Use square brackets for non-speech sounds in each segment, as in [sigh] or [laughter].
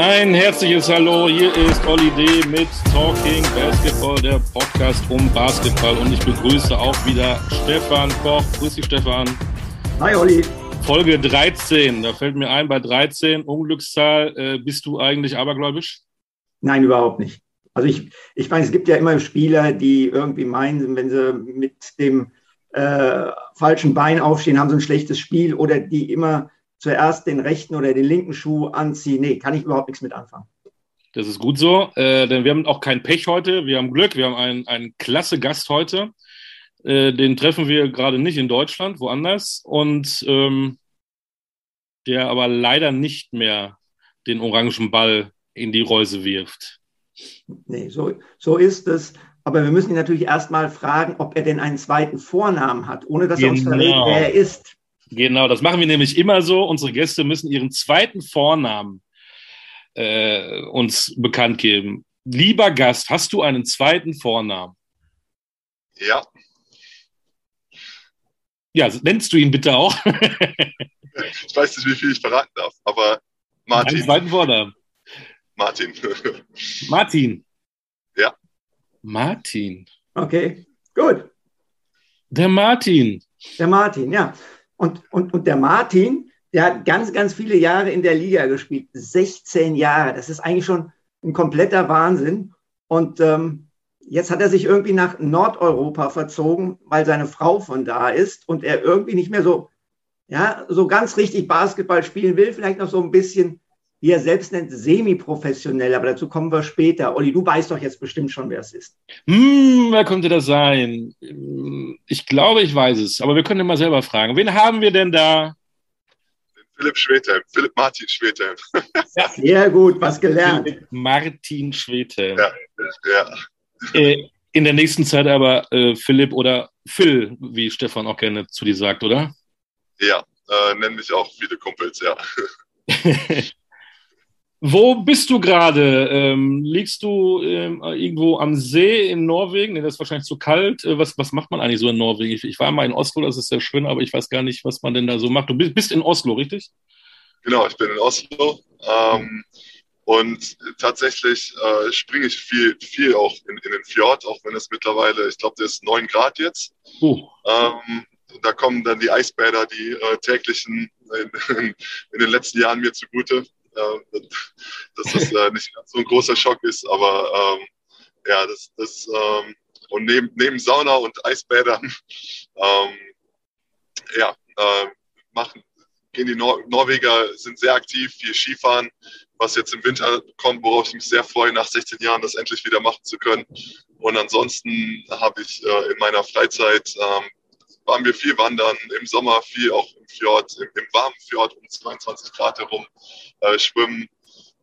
Ein herzliches Hallo, hier ist Olli D. mit Talking Basketball, der Podcast um Basketball. Und ich begrüße auch wieder Stefan Koch. Grüß dich, Stefan. Hi, Olli. Folge 13, da fällt mir ein, bei 13, Unglückszahl, äh, bist du eigentlich abergläubisch? Nein, überhaupt nicht. Also ich, ich meine, es gibt ja immer Spieler, die irgendwie meinen, wenn sie mit dem äh, falschen Bein aufstehen, haben sie ein schlechtes Spiel oder die immer zuerst den rechten oder den linken Schuh anziehen. Nee, kann ich überhaupt nichts mit anfangen. Das ist gut so, äh, denn wir haben auch kein Pech heute. Wir haben Glück. Wir haben einen, einen klasse Gast heute. Äh, den treffen wir gerade nicht in Deutschland, woanders. Und ähm, der aber leider nicht mehr den orangen Ball in die Reuse wirft. Nee, so, so ist es. Aber wir müssen ihn natürlich erstmal fragen, ob er denn einen zweiten Vornamen hat, ohne dass genau. er uns verrät, wer er ist. Genau, das machen wir nämlich immer so. Unsere Gäste müssen ihren zweiten Vornamen äh, uns bekannt geben. Lieber Gast, hast du einen zweiten Vornamen? Ja. Ja, nennst du ihn bitte auch? [laughs] ich weiß nicht, wie viel ich verraten darf, aber Martin. Einen zweiten Vornamen. Martin. [laughs] Martin. Ja. Martin. Okay, gut. Der Martin. Der Martin, ja. Und, und, und der Martin, der hat ganz, ganz viele Jahre in der Liga gespielt. 16 Jahre. Das ist eigentlich schon ein kompletter Wahnsinn. Und ähm, jetzt hat er sich irgendwie nach Nordeuropa verzogen, weil seine Frau von da ist und er irgendwie nicht mehr so, ja, so ganz richtig Basketball spielen will. Vielleicht noch so ein bisschen, wie er selbst nennt, semi-professionell. Aber dazu kommen wir später. Olli, du weißt doch jetzt bestimmt schon, wer es ist. Hm, wer könnte das sein? Ich glaube, ich weiß es, aber wir können mal selber fragen. Wen haben wir denn da? Philipp Schwedhelm, Philipp Martin Schwedhelm. Ja, sehr gut, was gelernt. Philipp Martin Schwedhelm. Ja, ja. Äh, in der nächsten Zeit aber äh, Philipp oder Phil, wie Stefan auch gerne zu dir sagt, oder? Ja, äh, nennen mich auch viele Kumpels, ja. [laughs] Wo bist du gerade? Ähm, liegst du ähm, irgendwo am See in Norwegen? Nee, das ist wahrscheinlich zu kalt. Äh, was, was macht man eigentlich so in Norwegen? Ich, ich, war mal in Oslo, das ist sehr schön, aber ich weiß gar nicht, was man denn da so macht. Du bist, bist in Oslo, richtig? Genau, ich bin in Oslo. Ähm, und tatsächlich äh, springe ich viel, viel auch in, in, den Fjord, auch wenn es mittlerweile, ich glaube, der ist 9 Grad jetzt. Uh. da kommen dann die Eisbäder, die äh, täglichen in, [laughs] in, den letzten Jahren mir zugute äh, [laughs] dass das äh, nicht so ein großer Schock ist, aber ähm, ja, das, das ähm, und neben, neben Sauna und Eisbädern, [laughs] ähm, ja, äh, machen, gehen die Nor Norweger, sind sehr aktiv, viel Skifahren, was jetzt im Winter kommt, worauf ich mich sehr freue, nach 16 Jahren das endlich wieder machen zu können. Und ansonsten habe ich äh, in meiner Freizeit ähm, waren wir viel wandern, im Sommer viel auch im Fjord, im, im warmen Fjord um 22 Grad herum äh, schwimmen.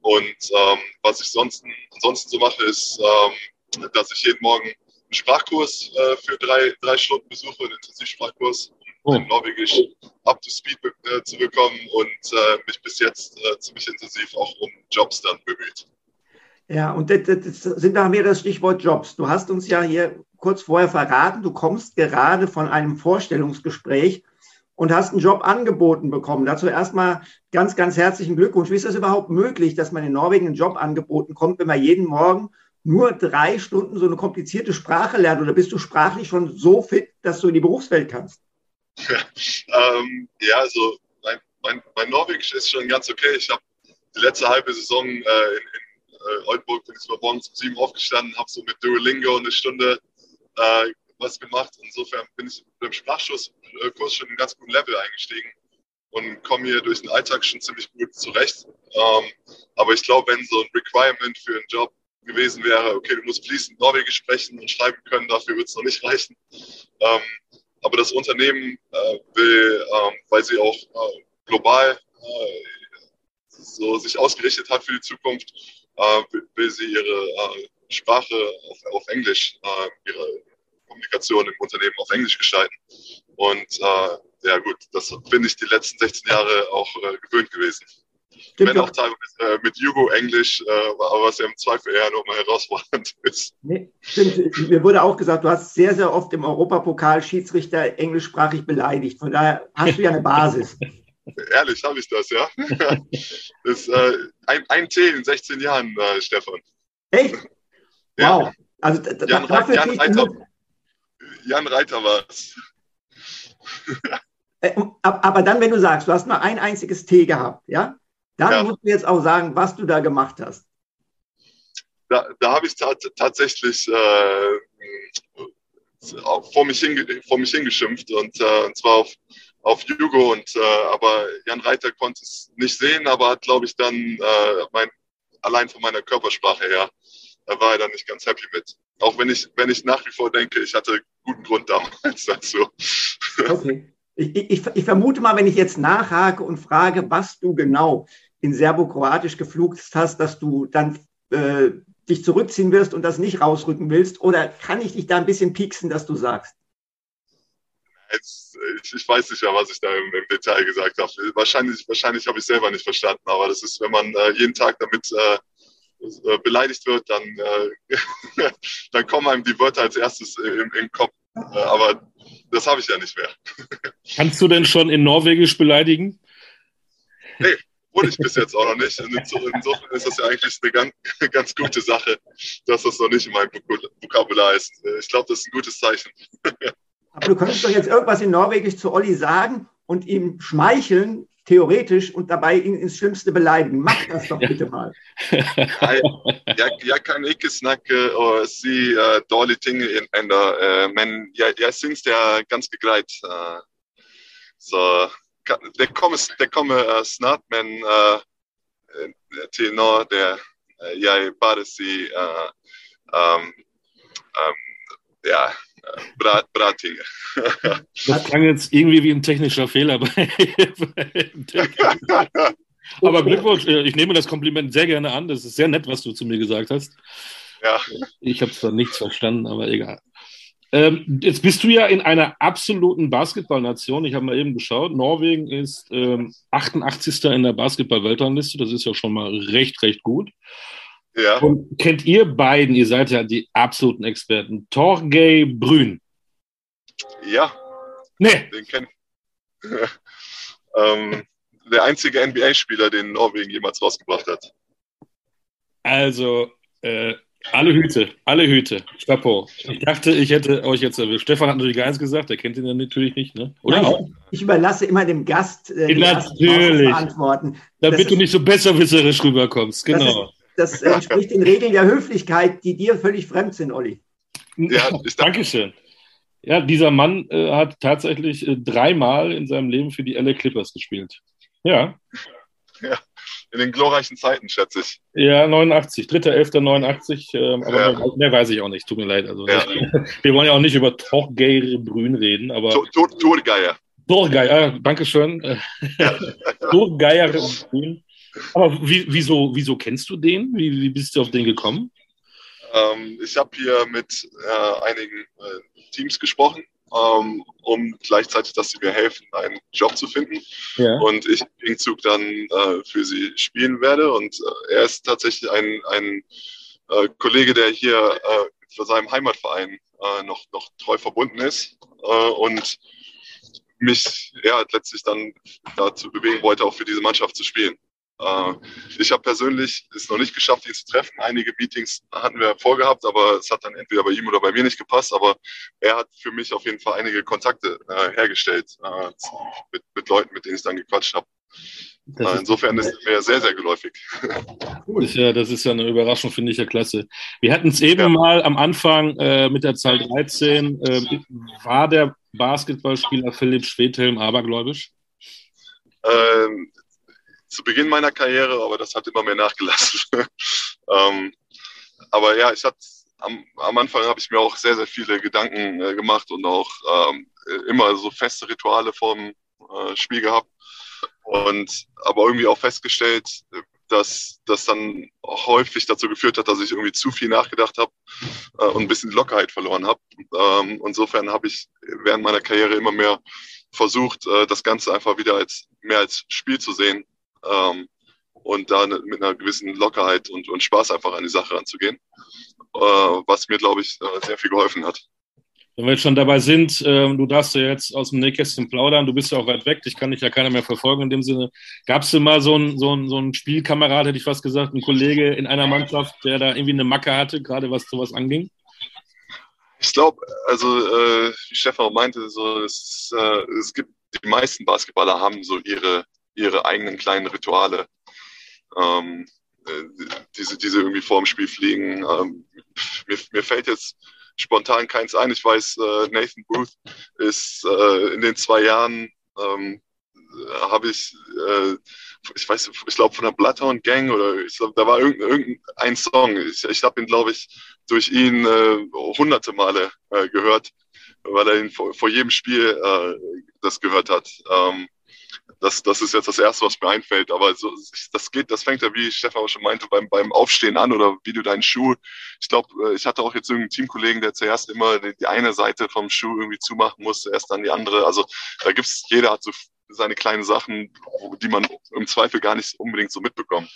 Und ähm, was ich sonst, ansonsten so mache, ist, ähm, dass ich jeden Morgen einen Sprachkurs äh, für drei, drei Stunden besuche, einen Intensivsprachkurs, um oh. Norwegisch up to speed äh, zu bekommen und äh, mich bis jetzt äh, ziemlich intensiv auch um Jobs dann bemüht. Ja, und das, das sind da mehr das Stichwort Jobs. Du hast uns ja hier kurz vorher verraten, du kommst gerade von einem Vorstellungsgespräch und hast einen Job angeboten bekommen. Dazu erstmal ganz, ganz herzlichen Glückwunsch. Wie ist das überhaupt möglich, dass man in Norwegen einen Job angeboten kommt, wenn man jeden Morgen nur drei Stunden so eine komplizierte Sprache lernt? Oder bist du sprachlich schon so fit, dass du in die Berufswelt kannst? Ja, ähm, ja also mein, mein, mein, Norwegisch ist schon ganz okay. Ich habe die letzte halbe Saison äh, in, in äh, Oldenburg bin ich morgens um sieben aufgestanden, habe so mit Duolingo eine Stunde äh, was gemacht. Insofern bin ich beim Sprachkurs äh, schon einen ganz guten Level eingestiegen und komme hier durch den Alltag schon ziemlich gut zurecht. Ähm, aber ich glaube, wenn so ein Requirement für einen Job gewesen wäre, okay, du musst fließend Norwegisch sprechen und schreiben können, dafür wird es noch nicht reichen. Ähm, aber das Unternehmen äh, will, ähm, weil sie auch äh, global äh, so sich ausgerichtet hat für die Zukunft, äh, will sie ihre äh, Sprache auf, auf Englisch, äh, ihre Kommunikation im Unternehmen auf Englisch gestalten. Und ja gut, das bin ich die letzten 16 Jahre auch gewöhnt gewesen. Stimmt Wenn auch teilweise mit Jugo Englisch, aber was ja im Zweifel eher nochmal herausfordernd [laughs] ist. Nee, stimmt. Mir wurde auch gesagt, du hast sehr, sehr oft im Europapokal Schiedsrichter englischsprachig beleidigt. Von daher hast du ja eine Basis. [laughs] Ehrlich, habe ich das, ja. [laughs] das ist äh, ein, ein Tee in 16 Jahren, äh, Stefan. Echt? Ja. Wow. Also Jan, dafür Jan, Reiter, Jan Reiter war es. [laughs] Äh, aber dann, wenn du sagst, du hast nur ein einziges Tee gehabt, ja, dann Ja. musst du jetzt auch sagen, was du da gemacht hast. Da, da habe ich tat, tatsächlich äh, vor, mich vor mich hingeschimpft und, äh, und zwar auf, auf Jugo und äh, aber Jan Reiter konnte es nicht sehen, aber hat glaube ich dann äh, mein, allein von meiner Körpersprache her, da war er dann nicht ganz happy mit. Auch wenn ich, wenn ich nach wie vor denke, ich hatte guten Grund damals [laughs] dazu. Okay. Ich, ich, ich vermute mal, wenn ich jetzt nachhake und frage, was du genau in Serbokroatisch geflucht hast, dass du dann äh, dich zurückziehen wirst und das nicht rausrücken willst? Oder kann ich dich da ein bisschen pieksen, dass du sagst? Jetzt, ich, ich weiß nicht mehr, was ich da im, im Detail gesagt habe. Wahrscheinlich, wahrscheinlich habe ich selber nicht verstanden, aber das ist, wenn man äh, jeden Tag damit äh, äh, beleidigt wird, dann, äh, [laughs] dann kommen einem die Wörter als erstes im, im Kopf. Äh, aber das habe ich ja nicht mehr. [laughs] Kannst du denn schon in Norwegisch beleidigen? Wurde ich bis jetzt auch noch nicht. Insofern ist das ja eigentlich eine ganz, [laughs] ganz gute Sache, dass das noch nicht in meinem Vokabul- Vokabular ist. Ich glaube, das ist ein gutes Zeichen. Aber du könntest doch jetzt irgendwas in Norwegisch zu Olli sagen und ihm schmeicheln, theoretisch, und dabei ihn ins Schlimmste beleidigen. Mach das doch bitte mal. Nei, jeg, jeg kan ikke snakke og si uh, dårlige ting in- ennå, uh, men jeg, jeg syns det er ganske greit. Uh, så det kommer, det kommer uh, snart, men uh, til nå det uh, jeg bare sier uh, um, um, ja, bra, bra ting. [laughs] Das klang jetzt irgendwie wie ein technischer Fehler. bei- [laughs] Aber Glückwunsch, äh, ich nehme das Kompliment sehr gerne an. Das ist sehr nett, was du zu mir gesagt hast. ja, Ich habe zwar nichts verstanden, aber egal. Ähm, jetzt bist du ja in einer absoluten Basketballnation. Ich habe mal eben geschaut. Norwegen ist ähm, 88. in der Basketball-Weltrangliste. Das ist ja schon mal recht, recht gut. Ja. Und kennt ihr beiden, ihr seid ja die absoluten Experten, Torgay Brün? ja. Nee, Den kennt [laughs] ähm, der einzige NBA-Spieler, den Norwegen jemals rausgebracht hat. also äh, alle Hüte, alle Hüte. Chapeau. Ich dachte, ich hätte euch jetzt erwischt. Stefan hat natürlich gar nichts gesagt, der kennt ihn ja natürlich nicht, ne? Oder Nein, auch? Ich überlasse immer dem Gast äh, Natürlich. Antworten. Damit Das du ist- nicht so besserwisserisch rüberkommst, genau. Das entspricht den Regeln der Höflichkeit, die dir völlig fremd sind, Olli. Ja, Dankeschön. Ja, dieser Mann äh, hat tatsächlich äh, dreimal in seinem Leben für die LA Clippers gespielt. Ja, in den glorreichen Zeiten, schätze ich. ja, 89, 3.11.89, ähm, aber Ja. mehr, mehr weiß ich auch nicht, tut mir leid. Also, Ja. [laughs] Wir wollen ja auch nicht über Torgeir Brün reden, aber Tor- Tor- Torgeier. Torgeir, äh, Dankeschön. Äh, [laughs] Torgeir Brün. Aber wie, wieso, wieso kennst du den? Wie, wie bist du auf den gekommen? Ähm, ich habe hier mit äh, einigen äh, Teams gesprochen, ähm, um gleichzeitig, dass sie mir helfen, einen Job zu finden. Ja. Und ich im Gegenzug dann äh, für sie spielen werde. Und äh, er ist tatsächlich ein, ein äh, Kollege, der hier äh, für seinem Heimatverein noch, noch treu verbunden ist und mich ja, letztlich dann dazu bewegen wollte, auch für diese Mannschaft zu spielen. Äh, ich habe persönlich es noch nicht geschafft, ihn zu treffen. Einige Meetings hatten wir vorgehabt, aber es hat dann entweder bei ihm oder bei mir nicht gepasst. Aber er hat für mich auf jeden Fall einige Kontakte äh, hergestellt äh, mit, mit Leuten, mit denen ich dann gequatscht habe. Das Äh, insofern ist er mir sehr, sehr geläufig. [laughs] Das ist ja, das ist ja eine Überraschung, finde ich ja klasse. Wir hatten es eben Ja. mal am Anfang äh, mit der Zahl 13. Äh, war der Basketballspieler Philipp Schwedhelm abergläubisch? Ähm, zu Beginn meiner Karriere, aber das hat immer mehr nachgelassen. [laughs] ähm, aber ja, ich hatte am, am Anfang habe ich mir auch sehr, sehr viele Gedanken äh, gemacht und auch ähm, äh, immer so feste Rituale vorm äh, Spiel gehabt. Und aber irgendwie auch festgestellt, dass das dann häufig dazu geführt hat, dass ich irgendwie zu viel nachgedacht habe äh, und ein bisschen Lockerheit verloren habe. Ähm, insofern habe ich während meiner Karriere immer mehr versucht, äh, das Ganze einfach wieder als mehr als Spiel zu sehen ähm, und da ne- mit einer gewissen Lockerheit und, und Spaß einfach an die Sache ranzugehen, äh, was mir, glaube ich, äh, sehr viel geholfen hat. Wenn wir jetzt schon dabei sind, äh, du darfst ja jetzt aus dem Nähkästchen plaudern, du bist ja auch weit weg, dich kann dich ja keiner mehr verfolgen in dem Sinne. Gab es denn mal so einen so so ein Spielkamerad, hätte ich fast gesagt, ein Kollege in einer Mannschaft, der da irgendwie eine Macke hatte, gerade was sowas anging? Ich glaube, also äh, wie Stefan meinte, so, es, äh, es gibt, die meisten Basketballer haben so ihre, ihre eigenen kleinen Rituale. Ähm, äh, diese, diese irgendwie vorm Spiel fliegen. Ähm, mir, mir fällt jetzt spontan keins ein. Ich weiß, äh, Nathan Booth ist äh, in den zwei Jahren, ähm, habe ich, äh, ich weiß, ich glaube von der Bloodhound Gang oder ich glaub, da war irgendein, irgendein Song. Ich, ich habe ihn, glaube ich, durch ihn äh, hunderte Male äh, gehört, weil er ihn vor, vor jedem Spiel äh, das gehört hat. Ähm, das, das ist jetzt das Erste, was mir einfällt. Aber so, das geht, das fängt ja, wie Stefan auch schon meinte, beim, beim Aufstehen an oder wie du deinen Schuh. Ich glaube, äh, ich hatte auch jetzt irgendeinen Teamkollegen, der zuerst immer die, die eine Seite vom Schuh irgendwie zumachen musste, erst dann die andere. Also da gibt's, jeder hat so seine kleinen Sachen, die man im Zweifel gar nicht unbedingt so mitbekommt.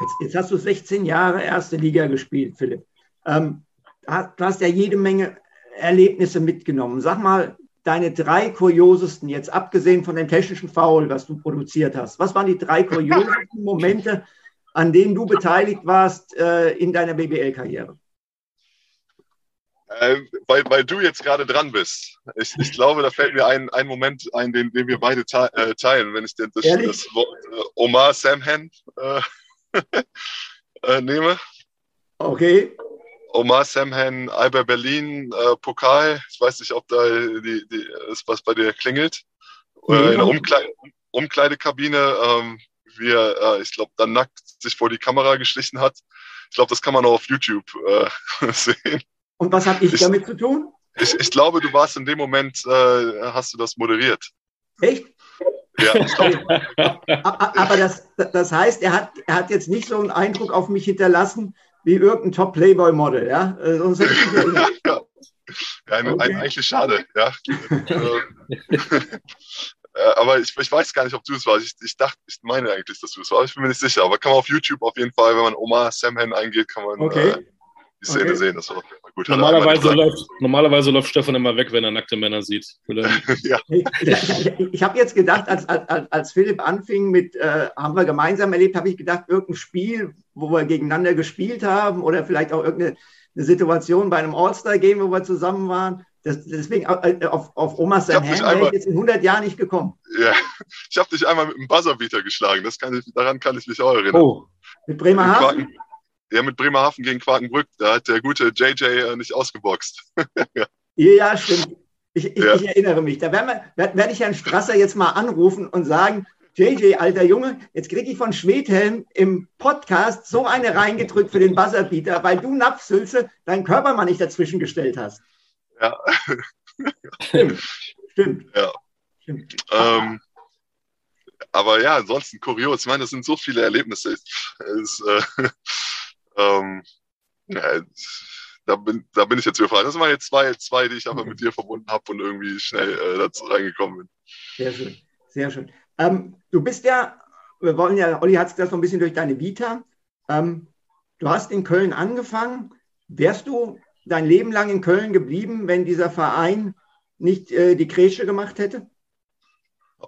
Jetzt, jetzt hast du 16 Jahre erste Liga gespielt, Philipp. Ähm, du hast ja jede Menge Erlebnisse mitgenommen. Sag mal, deine drei kuriosesten, jetzt abgesehen von dem technischen Foul, was du produziert hast, was waren die drei kuriosesten [laughs] Momente, an denen du beteiligt warst äh, in deiner BBL-Karriere? Äh, weil, weil du jetzt gerade dran bist. Ich, ich glaube, da fällt mir ein, ein Moment ein, den, den wir beide te äh, teilen, wenn ich das, das Wort äh, Omar Samhan äh, [laughs] äh, nehme. Okay. Omar Samhan, Alba Berlin, äh, Pokal. Ich weiß nicht, ob da die, die, ist was bei dir klingelt. Äh, in der Umkleid Umkleidekabine, ähm, wie er, äh, ich glaube, dann nackt sich vor die Kamera geschlichen hat. Ich glaube, das kann man auch auf YouTube äh, [laughs] sehen. Und was habe ich, ich, damit zu tun? Ich, ich, glaube, du warst in dem Moment, äh, hast du das moderiert. Echt? Ja. [laughs] Aber das, das heißt, er hat, er hat jetzt nicht so einen Eindruck auf mich hinterlassen, wie irgendein Top-Playboy-Model, ja? Äh, sonst ja, [laughs] ja. Ein, okay. ein, eigentlich schade, ja. [laughs] Äh, aber ich, ich, weiß gar nicht, ob du es warst. Ich, ich, dachte, ich meine eigentlich, dass du es warst. Ich bin mir nicht sicher. Aber kann man auf YouTube auf jeden Fall, wenn man Omar Samhan eingeht, kann man okay. äh, die Szene okay. sehen. Das war gut. Normalerweise läuft, normalerweise läuft Stefan immer weg, wenn er nackte Männer sieht. [laughs] ja. Ich, habe jetzt gedacht, als, als, als Philipp anfing mit, äh, haben wir gemeinsam erlebt, habe ich gedacht, irgendein Spiel, wo wir gegeneinander gespielt haben oder vielleicht auch irgendeine Situation bei einem All-Star-Game, wo wir zusammen waren. Das, deswegen äh, auf, auf Omas sein Hand wäre ich jetzt in 100 Jahren nicht gekommen. Ja, ich habe dich einmal mit einem Buzzerbeater geschlagen. Das kann ich, daran kann ich mich auch erinnern. Oh, mit Bremerhaven? Ja, mit Bremerhaven gegen Quakenbrück. Da hat der gute JJ äh, nicht ausgeboxt. ja. ja, stimmt. Ich, ich, ja. ich, erinnere mich. Da werde werd ich Herrn Strasser jetzt mal anrufen und sagen, JJ, alter Junge, jetzt kriege ich von Schwedhelm im Podcast so eine reingedrückt für den Buzzerbeater, weil du Napfsülze deinen Körper mal nicht dazwischen gestellt hast. Ja. Stimmt. Stimmt. [laughs] Ja. Stimmt. Ähm, aber ja, ansonsten kurios. Ich meine, das sind so viele Erlebnisse. Es, äh, ähm, ja, da, bin, da bin ich jetzt überfragt. Das waren jetzt zwei, zwei die ich aber mit [laughs] dir verbunden habe und irgendwie schnell äh, dazu reingekommen bin. Sehr schön. Sehr schön. Ähm, du bist ja, wir wollen ja, Olli hat es das noch ein bisschen durch deine Vita. Ähm, du hast in Köln angefangen. Wärst du dein Leben lang in Köln geblieben, wenn dieser Verein nicht äh, die Kresche gemacht hätte?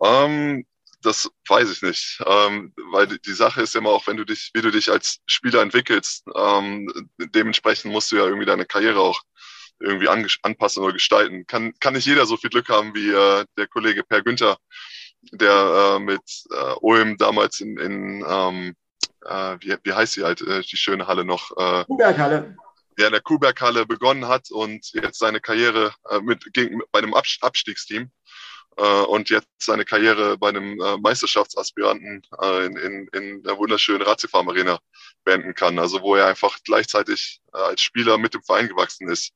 Ähm, das weiß ich nicht, ähm, weil die Sache ist immer auch, wenn du dich, wie du dich als Spieler entwickelst, ähm, dementsprechend musst du ja irgendwie deine Karriere auch irgendwie anpassen oder gestalten. Kann, kann nicht jeder so viel Glück haben wie äh, der Kollege Per Günther, der äh, mit äh, Ulm damals in, in ähm, äh, wie, wie heißt sie halt, äh, die schöne Halle noch? Äh, Kuhberghalle. Ja, in der Kuhberghalle begonnen hat und jetzt seine Karriere äh, mit, gegen, bei einem Abstiegsteam und jetzt seine Karriere bei einem äh, Meisterschaftsaspiranten äh, in, in, in der wunderschönen Ratiofarm Arena beenden kann. Also wo er einfach gleichzeitig äh, als Spieler mit dem Verein gewachsen ist.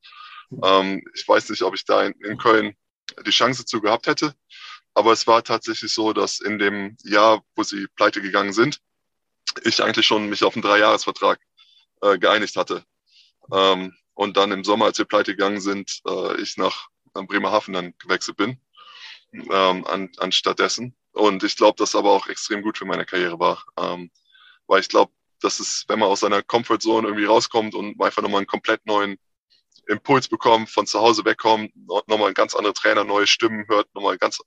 Ähm, ich weiß nicht, ob ich da in, in Köln die Chance zu gehabt hätte. Aber es war tatsächlich so, dass in dem Jahr, wo sie pleite gegangen sind, ich eigentlich schon mich auf einen Dreijahresvertrag äh, geeinigt hatte. Ähm, und dann im Sommer, als wir pleite gegangen sind, äh, ich nach Bremerhaven dann gewechselt bin, ähm, an, anstattdessen. Und ich glaube, das aber auch extrem gut für meine Karriere war. Ähm, weil ich glaube, dass es, wenn man aus seiner Comfortzone irgendwie rauskommt und einfach nochmal einen komplett neuen Impuls bekommen, von zu Hause wegkommen, nochmal ein ganz anderer Trainer, neue Stimmen hört, nochmal ganz,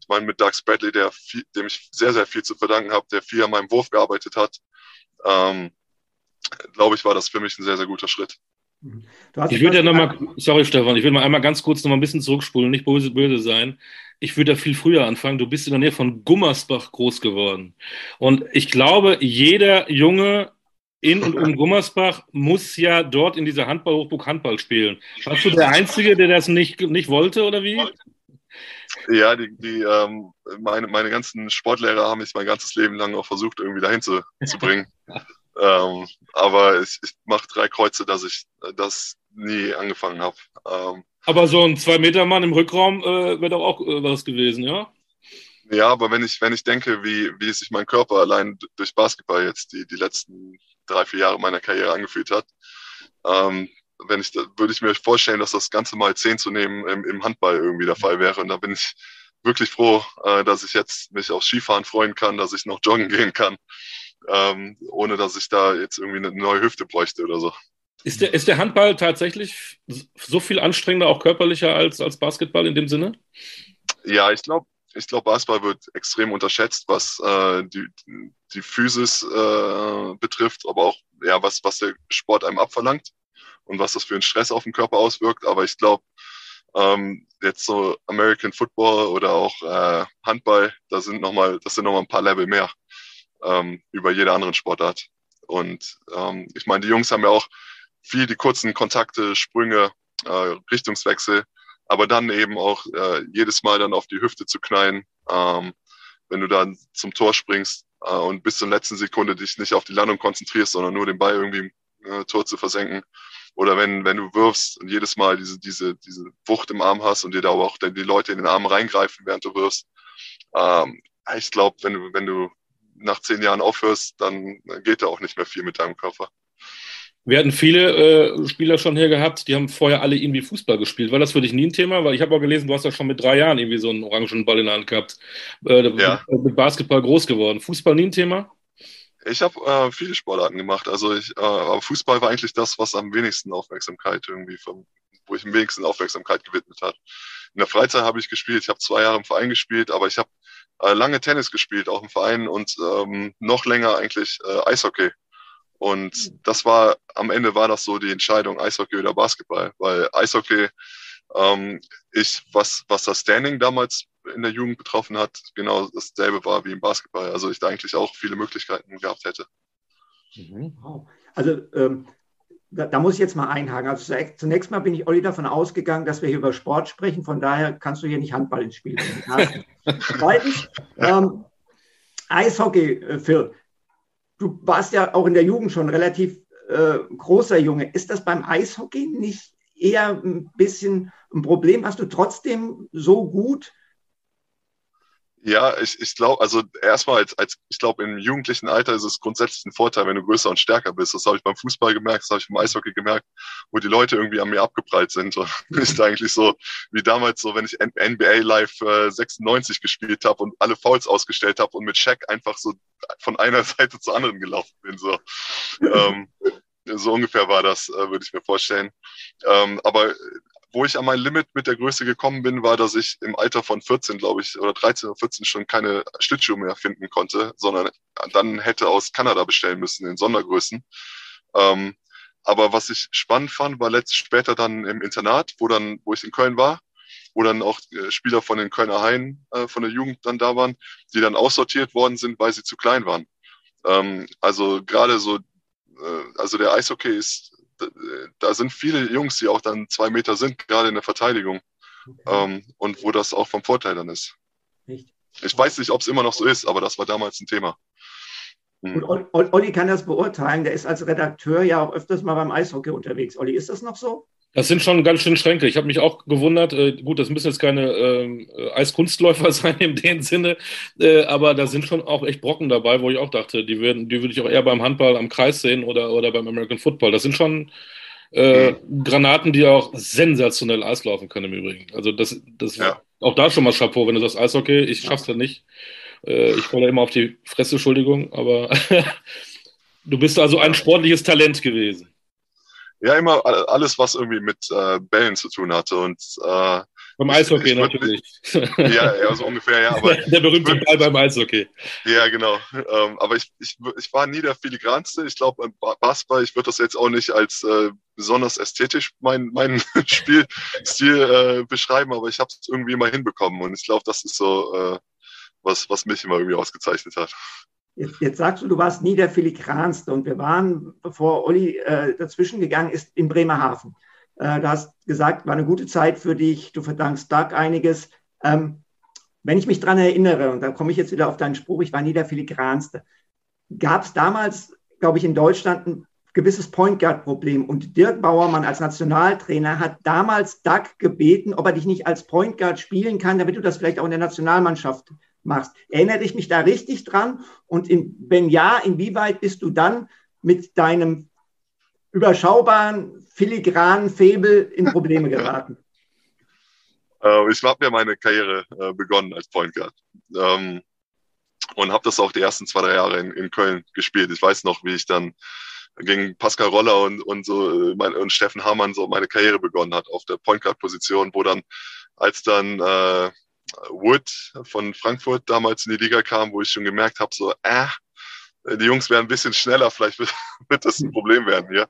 ich meine mit Doug Bradley, der viel, dem ich sehr, sehr viel zu verdanken habe, der viel an meinem Wurf gearbeitet hat, ähm, glaube ich, war das für mich ein sehr, sehr guter Schritt. Ich würde ja nochmal, sorry Stefan, ich will mal einmal ganz kurz nochmal ein bisschen zurückspulen, nicht böse, böse sein. Ich würde da viel früher anfangen. Du bist in der Nähe von Gummersbach groß geworden. Und ich glaube, jeder Junge in und um [laughs] Gummersbach muss ja dort in dieser Handballhochburg Handball spielen. Warst du der Einzige, der das nicht, nicht wollte oder wie? Ja, die, die, ähm, meine, meine ganzen Sportlehrer haben mich mein ganzes Leben lang auch versucht, irgendwie dahin zu, zu bringen. [laughs] ähm, aber ich, ich mache drei Kreuze, dass ich das nie angefangen habe. Ähm, aber so ein Zwei-Meter-Mann im Rückraum äh, wäre doch auch äh, was gewesen, ja? Ja, aber wenn ich, wenn ich denke, wie, wie sich mein Körper allein durch Basketball jetzt die, die letzten drei, vier Jahre meiner Karriere angefühlt hat, ähm, wenn ich, würde ich mir vorstellen, dass das Ganze mal zehn zu nehmen im, im Handball irgendwie der Fall wäre. Und da bin ich wirklich froh, äh, dass ich jetzt mich auf Skifahren freuen kann, dass ich noch joggen gehen kann, ähm, ohne dass ich da jetzt irgendwie eine neue Hüfte bräuchte oder so. Ist der, ist der Handball tatsächlich so viel anstrengender, auch körperlicher als, als Basketball in dem Sinne? Ja, ich glaube, ich glaube, Basketball wird extrem unterschätzt, was äh, die, die Physis äh, betrifft, aber auch ja, was, was der Sport einem abverlangt und was das für einen Stress auf den Körper auswirkt. Aber ich glaube, ähm, jetzt so American Football oder auch äh, Handball, da sind noch mal, das sind nochmal ein paar Level mehr ähm, über jede anderen Sportart. Und ähm, ich meine, die Jungs haben ja auch viel die kurzen Kontakte, Sprünge, äh, Richtungswechsel aber dann eben auch äh, jedes Mal dann auf die Hüfte zu knallen, ähm, wenn du dann zum Tor springst äh, und bis zur letzten Sekunde dich nicht auf die Landung konzentrierst, sondern nur den Ball irgendwie im äh, Tor zu versenken. Oder wenn, wenn du wirfst und jedes Mal diese, diese, diese Wucht im Arm hast und dir da auch die Leute in den Arm reingreifen, während du wirfst. Ähm, ich glaube, wenn du, wenn du nach zehn Jahren aufhörst, dann geht da auch nicht mehr viel mit deinem Körper. Wir hatten viele äh, Spieler schon hier gehabt, die haben vorher alle irgendwie Fußball gespielt. War das für dich nie ein Thema? Weil ich habe auch gelesen, du hast ja schon mit drei Jahren irgendwie so einen orangen Ball in der Hand gehabt. Äh, ja. Mit Basketball groß geworden. Fußball nie ein Thema? Ich habe äh, viele Sportarten gemacht. Also ich, äh, aber Fußball war eigentlich das, was am wenigsten Aufmerksamkeit irgendwie, vom, wo ich am wenigsten Aufmerksamkeit gewidmet hat. In der Freizeit habe ich gespielt. Ich habe zwei Jahre im Verein gespielt, aber ich habe äh, lange Tennis gespielt, auch im Verein und ähm, noch länger eigentlich äh, Eishockey. Und das war, am Ende war das so die Entscheidung, Eishockey oder Basketball, weil Eishockey, ähm, ich, was, was das Standing damals in der Jugend betroffen hat, genau dasselbe war wie im Basketball. Also ich da eigentlich auch viele Möglichkeiten gehabt hätte. Mhm. Also ähm, da, da, muss ich jetzt mal einhaken. Also zunächst mal bin ich Olli davon ausgegangen, dass wir hier über Sport sprechen. Von daher kannst du hier nicht Handball ins Spiel bringen. [laughs] Zweitens, ähm, Eishockey, äh, Phil du warst ja auch in der Jugend schon relativ äh, großer Junge. Ist das beim Eishockey nicht eher ein bisschen ein Problem? Hast du trotzdem so gut ja, ich, ich glaube, also erstmal als, als ich glaube, im jugendlichen Alter ist es grundsätzlich ein Vorteil, wenn du größer und stärker bist. Das habe ich beim Fußball gemerkt, das habe ich beim Eishockey gemerkt, wo die Leute irgendwie an mir abgeprallt sind. Und [laughs] ist eigentlich so wie damals so, wenn ich NBA Live äh, 96 gespielt habe und alle Fouls ausgestellt habe und mit Shaq einfach so von einer [laughs] Seite zur anderen gelaufen bin. So, ähm, so ungefähr war das, äh, würde ich mir vorstellen. Ähm, aber wo ich an mein Limit mit der Größe gekommen bin, war, dass ich im Alter von 14, glaube ich, oder 13 oder 14 schon keine Schlittschuhe mehr finden konnte, sondern dann hätte aus Kanada bestellen müssen in Sondergrößen. Ähm, aber was ich spannend fand, war letzt später dann im Internat, wo dann, wo ich in Köln war, wo dann auch äh, Spieler von den Kölner Haien äh, von der Jugend dann da waren, die dann aussortiert worden sind, weil sie zu klein waren. Ähm, also gerade so, äh, also der Eishockey ist da sind viele Jungs, die auch dann zwei Meter sind, gerade in der Verteidigung. Okay. Ähm, und wo das auch vom Vorteil dann ist. Echt? Ich weiß nicht, ob es immer noch so ist, aber das war damals ein Thema. Hm. Und Olli kann das beurteilen. Der ist als Redakteur ja auch öfters mal beim Eishockey unterwegs. Olli, ist das noch so? Das sind schon ganz schön Schränke. Ich habe mich auch gewundert. Äh, gut, das müssen jetzt keine äh, Eiskunstläufer [laughs] sein in dem Sinne, äh, aber da sind schon auch echt Brocken dabei, wo ich auch dachte, die würden, die würde ich auch eher beim Handball am Kreis sehen oder, oder beim American Football. Das sind schon äh, mhm. Granaten, die auch sensationell Eis laufen können im Übrigen. Also das, das ja. auch da schon mal Chapeau, wenn du sagst Eishockey, ich schaff's ja nicht. Äh, ich falle immer auf die Fresse, Entschuldigung, aber [laughs] du bist also ein sportliches Talent gewesen. Ja, immer alles, was irgendwie mit äh, Bällen zu tun hatte. Und äh, beim Eishockey ich, ich natürlich. [laughs] ja, ja, so ungefähr, ja. Aber [laughs] der berühmte Ball beim Eishockey. Ja, genau. Ähm, aber ich, ich, ich war nie der filigranste. Ich glaube, beim Basketball, ich würde das jetzt auch nicht als äh, besonders ästhetisch mein, mein [laughs] Spielstil äh, beschreiben, aber ich habe es irgendwie immer hinbekommen. Und ich glaube, das ist so, äh, was, was mich immer irgendwie ausgezeichnet hat. Jetzt, jetzt, sagst du, du warst nie der Filigranste und wir waren, bevor Olli äh, dazwischen gegangen ist, in Bremerhaven. Äh, du hast gesagt, war eine gute Zeit für dich, du verdankst Doug einiges. Ähm, wenn ich mich daran erinnere, und da komme ich jetzt wieder auf deinen Spruch, ich war nie der Filigranste, gab es damals, glaube ich, in Deutschland ein gewisses Point Guard-Problem. Und Dirk Bauermann als Nationaltrainer hat damals Doug gebeten, ob er dich nicht als Point Guard spielen kann, damit du das vielleicht auch in der Nationalmannschaft machst. Erinnere ich mich da richtig dran? Und in, wenn ja, inwieweit bist du dann mit deinem überschaubaren, filigranen Febel in Probleme geraten? [laughs] Äh, ich habe ja meine Karriere äh, begonnen als Point Guard. Ähm, und habe das auch die ersten zwei, drei Jahre in, in Köln gespielt. Ich weiß noch, wie ich dann gegen Pascal Roller und, und so äh, mein, und Steffen Hamann so meine Karriere begonnen hat auf der Point Guard Position, wo dann als dann äh, Wood von Frankfurt damals in die Liga kam, wo ich schon gemerkt habe, so, äh, die Jungs wären ein bisschen schneller, vielleicht wird, [laughs] wird das ein Problem werden hier.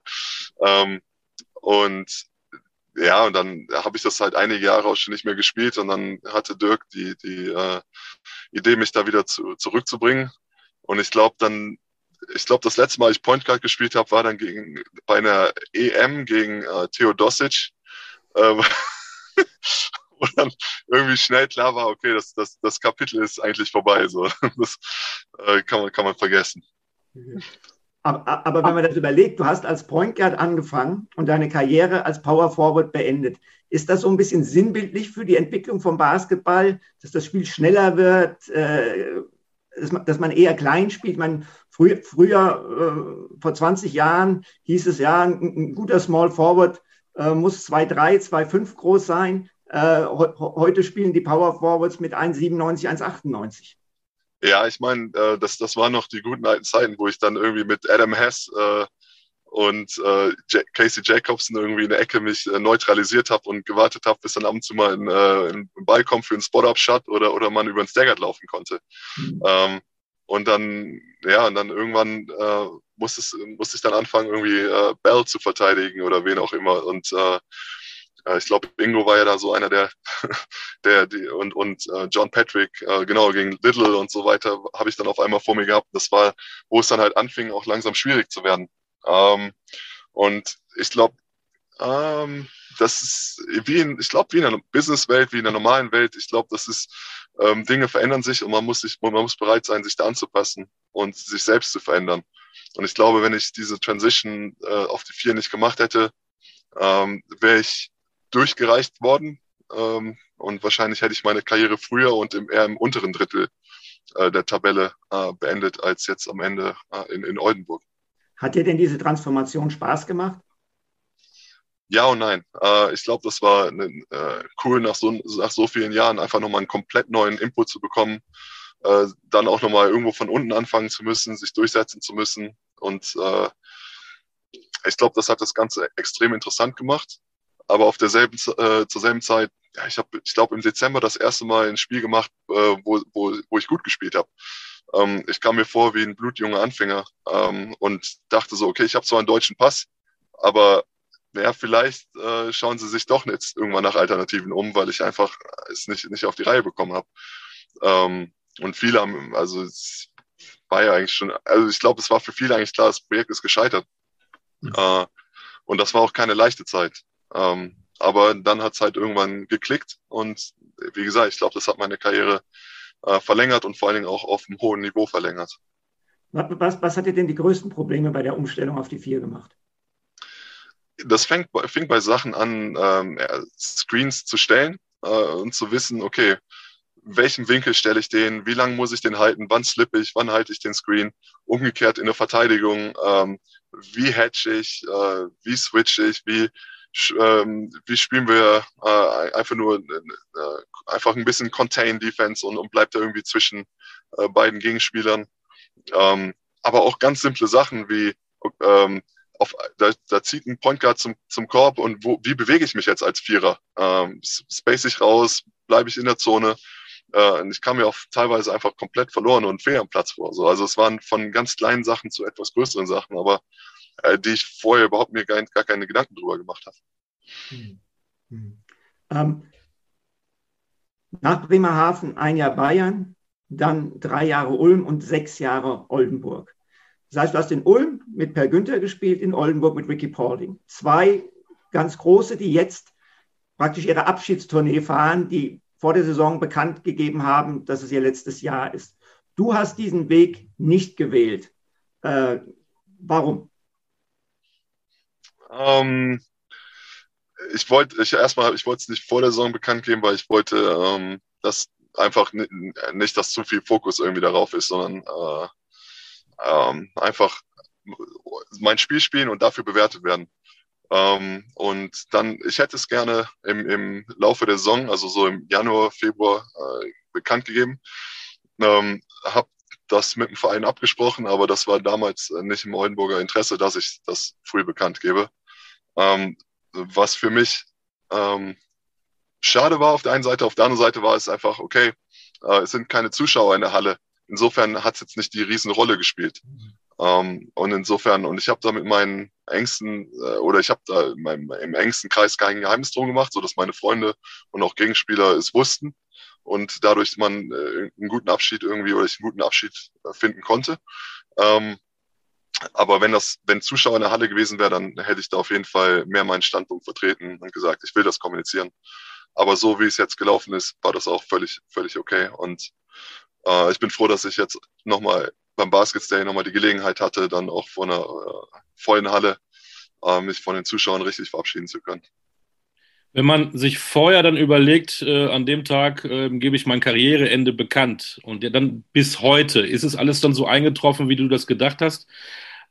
Ähm, und ja, und dann habe ich das halt einige Jahre auch schon nicht mehr gespielt und dann hatte Dirk die, die äh, Idee, mich da wieder zu, zurückzubringen. Und ich glaube dann, ich glaube, das letzte Mal, ich Point Guard gespielt habe, war dann gegen, bei einer EM gegen äh, Theodosic. Ähm, [laughs] [laughs] wo dann irgendwie schnell klar war, okay, das, das, das Kapitel ist eigentlich vorbei. So. [laughs] Das äh, kann, man, kann man vergessen. Aber, aber, wenn man das überlegt, du hast als Point Guard angefangen und deine Karriere als Power Forward beendet. Ist das so ein bisschen sinnbildlich für die Entwicklung vom Basketball, dass das Spiel schneller wird, äh, dass, man, eher klein spielt? Man, früh, früher, äh, vor 20 Jahren, hieß es ja, ein, ein guter Small Forward äh, muss 2,3, 2,5 groß sein. Äh, heute spielen die Power Forwards mit 1,97, 1,98. Ja, ich meine, äh, das, das waren noch die guten alten Zeiten, wo ich dann irgendwie mit Adam Hess äh, und äh, Casey Jacobson irgendwie in der Ecke mich äh, neutralisiert habe und gewartet habe, bis dann ab und zu mal ein, äh, ein Ball kommt für einen Spot-Up-Shot oder, oder man über den Staggert laufen konnte. Mhm. Ähm, und dann, ja, und dann irgendwann äh, musste, musste ich dann anfangen, irgendwie äh, Bell zu verteidigen oder wen auch immer. Und äh, äh, ich glaube, Bingo war ja da so einer der, [laughs] der die, und, und äh, John Patrick, äh, genau, gegen Little und so weiter, habe ich dann auf einmal vor mir gehabt. Das war, wo es dann halt anfing, auch langsam schwierig zu werden. Ähm, und ich glaube, ähm, das ist wie in, ich glaube, wie in einer Businesswelt, wie in der normalen Welt. Ich glaube, das ist, ähm, Dinge verändern sich und man muss sich, man muss bereit sein, sich da anzupassen und sich selbst zu verändern. Und ich glaube, wenn ich diese Transition äh, auf die vier nicht gemacht hätte, ähm, wäre ich durchgereicht worden. Ähm, und wahrscheinlich hätte ich meine Karriere früher und im, eher im unteren Drittel äh, der Tabelle äh, beendet als jetzt am Ende äh, in, in Oldenburg. Hat dir denn diese Transformation Spaß gemacht? Ja und nein. Äh, ich glaube, das war ne, äh, cool, nach so, nach so vielen Jahren einfach nochmal einen komplett neuen Input zu bekommen. Äh, dann auch nochmal irgendwo von unten anfangen zu müssen, sich durchsetzen zu müssen. Und äh, ich glaube, das hat das Ganze extrem interessant gemacht aber auf derselben, äh, zur selben Zeit, ja, ich habe, ich glaube, im Dezember das erste Mal ein Spiel gemacht, äh, wo, wo, wo ich gut gespielt habe. Ähm, ich kam mir vor wie ein blutjunger Anfänger ähm, und dachte so, okay, ich habe zwar einen deutschen Pass, aber ja, vielleicht äh, schauen sie sich doch jetzt irgendwann nach Alternativen um, weil ich einfach es nicht, nicht auf die Reihe bekommen habe. Ähm, und viele haben, also es war ja eigentlich schon, also ich glaube, es war für viele eigentlich klar, das Projekt ist gescheitert. Mhm. Äh, und das war auch keine leichte Zeit. Ähm, aber dann hat es halt irgendwann geklickt und wie gesagt, ich glaube, das hat meine Karriere äh, verlängert und vor allen Dingen auch auf einem hohen Niveau verlängert. Was, was hat dir denn die größten Probleme bei der Umstellung auf die vier gemacht? Das fängt, fing bei Sachen an, ähm, Screens zu stellen äh, und zu wissen, okay, welchen Winkel stelle ich den, wie lange muss ich den halten, wann slippe ich, wann halte ich den Screen, umgekehrt in der Verteidigung, ähm, wie hedge ich, äh, wie switch ich, wie ähm, wie spielen wir äh, einfach nur äh, einfach ein bisschen Contain Defense und, und bleibt da irgendwie zwischen äh, beiden Gegenspielern. Ähm, aber auch ganz simple Sachen wie ähm, auf, da, da zieht ein Point Guard zum, zum Korb und wo, wie bewege ich mich jetzt als Vierer? Ähm, space ich raus, bleibe ich in der Zone? Äh, ich kam mir auch teilweise einfach komplett verloren und fehl am Platz vor. So. Also es waren von ganz kleinen Sachen zu etwas größeren Sachen, aber äh, die ich vorher überhaupt mir gar, gar keine Gedanken drüber gemacht habe. Hm. Hm. Ähm, nach Bremerhaven ein Jahr Bayern, dann drei Jahre Ulm und sechs Jahre Oldenburg. Das heißt, du hast in Ulm mit Per Günther gespielt, in Oldenburg mit Ricky Paulding. Zwei ganz große, die jetzt praktisch ihre Abschiedstournee fahren, die vor der Saison bekannt gegeben haben, dass es ihr letztes Jahr ist. Du hast diesen Weg nicht gewählt. Äh, warum? Ähm, ich wollte, ich erstmal, ich wollte es nicht vor der Saison bekannt geben, weil ich wollte, ähm, dass einfach nicht, dass zu viel Fokus irgendwie darauf ist, sondern äh, ähm, einfach mein Spiel spielen und dafür bewertet werden. Ähm, und dann, ich hätte es gerne im, im Laufe der Saison, also so im Januar, Februar, äh, bekannt gegeben. Ähm, habe das mit dem Verein abgesprochen, aber das war damals nicht im Oldenburger Interesse, dass ich das früh bekannt gebe. Ähm, was für mich ähm, schade war auf der einen Seite, auf der anderen Seite war es einfach, okay, äh, es sind keine Zuschauer in der Halle. Insofern hat es jetzt nicht die Riesenrolle gespielt. Ähm, und insofern, und ich habe da mit meinen engsten, äh, oder ich habe da in meinem, im engsten Kreis kein Geheimnis drum gemacht, so dass meine Freunde und auch Gegenspieler es wussten und dadurch man äh, einen guten Abschied irgendwie oder ich einen guten Abschied äh, finden konnte. Ähm, aber wenn das, wenn Zuschauer in der Halle gewesen wäre, dann hätte ich da auf jeden Fall mehr meinen Standpunkt vertreten und gesagt, ich will das kommunizieren. Aber so wie es jetzt gelaufen ist, war das auch völlig, völlig okay. Und äh, ich bin froh, dass ich jetzt nochmal beim Baskets Day nochmal die Gelegenheit hatte, dann auch vor einer äh, vollen Halle äh, mich von den Zuschauern richtig verabschieden zu können. Wenn man sich vorher dann überlegt, äh, an dem Tag äh, gebe ich mein Karriereende bekannt und ja, dann bis heute, ist es alles dann so eingetroffen, wie du das gedacht hast?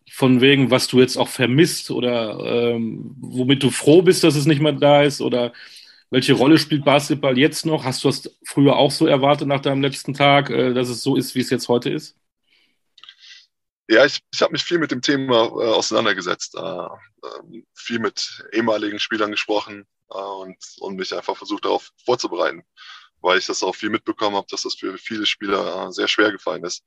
Von wegen, was du jetzt auch vermisst oder ähm, womit du froh bist, dass es nicht mehr da ist oder welche Rolle spielt Basketball jetzt noch? Hast du das früher auch so erwartet nach deinem letzten Tag, äh, dass es so ist, wie es jetzt heute ist? Ja, ich, ich habe mich viel mit dem Thema äh, auseinandergesetzt, äh, äh, viel mit ehemaligen Spielern gesprochen und, und mich einfach versucht darauf vorzubereiten, weil ich das auch viel mitbekommen habe, dass das für viele Spieler äh, sehr schwer gefallen ist,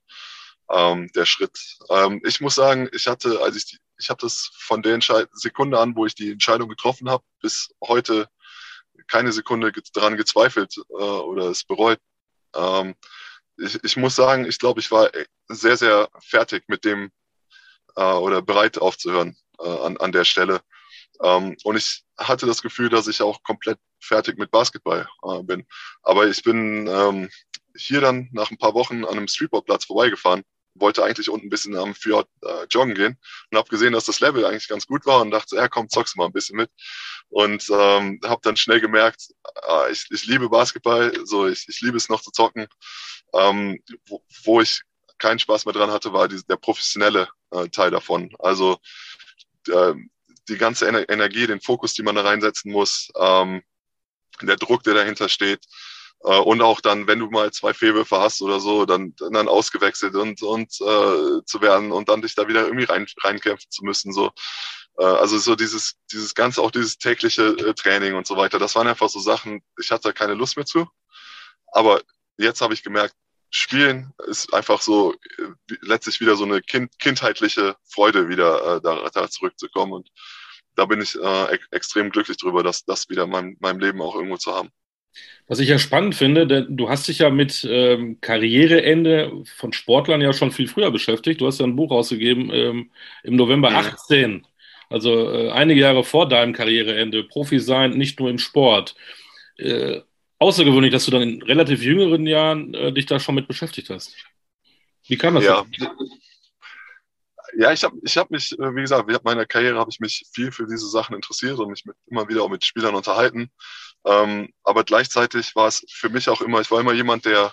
ähm, der Schritt. Ähm, ich muss sagen, ich hatte, als ich die, ich habe das von der Entscheid Sekunde an, wo ich die Entscheidung getroffen habe, bis heute keine Sekunde daran gezweifelt äh, oder es bereut. Ähm, ich, ich muss sagen, ich glaube, ich war sehr, sehr fertig mit dem äh, oder bereit aufzuhören äh, an, an der Stelle. Ähm, und ich hatte das Gefühl, dass ich auch komplett fertig mit Basketball äh, bin. Aber ich bin ähm, hier dann nach ein paar Wochen an einem Streetballplatz vorbeigefahren wollte eigentlich unten ein bisschen am Fjord äh, joggen gehen und habe gesehen, dass das Level eigentlich ganz gut war und dachte, ja komm, zockst mal ein bisschen mit. Und ähm, habe dann schnell gemerkt, äh, ich, ich liebe Basketball, so ich, ich liebe es noch zu zocken. Ähm, wo, wo ich keinen Spaß mehr dran hatte, war die, der professionelle äh, Teil davon. Also äh, die ganze Ener Energie, den Fokus, die man da reinsetzen muss, ähm, der Druck, der dahinter steht, äh, und auch dann, wenn du mal zwei Fehlwürfe hast oder so, dann, dann ausgewechselt und, und äh, zu werden und dann dich da wieder irgendwie rein, reinkämpfen zu müssen. So. Äh, also so dieses, dieses ganze, auch dieses tägliche äh, Training und so weiter, das waren einfach so Sachen, ich hatte keine Lust mehr zu. Aber jetzt habe ich gemerkt, Spielen ist einfach so äh, letztlich wieder so eine kind, kindheitliche Freude, wieder äh, da, da zurückzukommen. Und da bin ich äh, extrem glücklich drüber, dass das wieder in meinem, meinem Leben auch irgendwo zu haben. Was ich ja spannend finde, denn du hast dich ja mit ähm, Karriereende von Sportlern ja schon viel früher beschäftigt. Du hast ja ein Buch rausgegeben ähm, im November ja. 18, also äh, einige Jahre vor deinem Karriereende. Profi sein, nicht nur im Sport. Äh, außergewöhnlich, dass du dann in relativ jüngeren Jahren äh, dich da schon mit beschäftigt hast. Wie kam das? Ja, ja ich habe ich hab mich, äh, wie gesagt, während meiner Karriere habe ich mich viel für diese Sachen interessiert und mich mit, immer wieder auch mit Spielern unterhalten. Ähm, aber gleichzeitig war es für mich auch immer, ich war immer jemand, der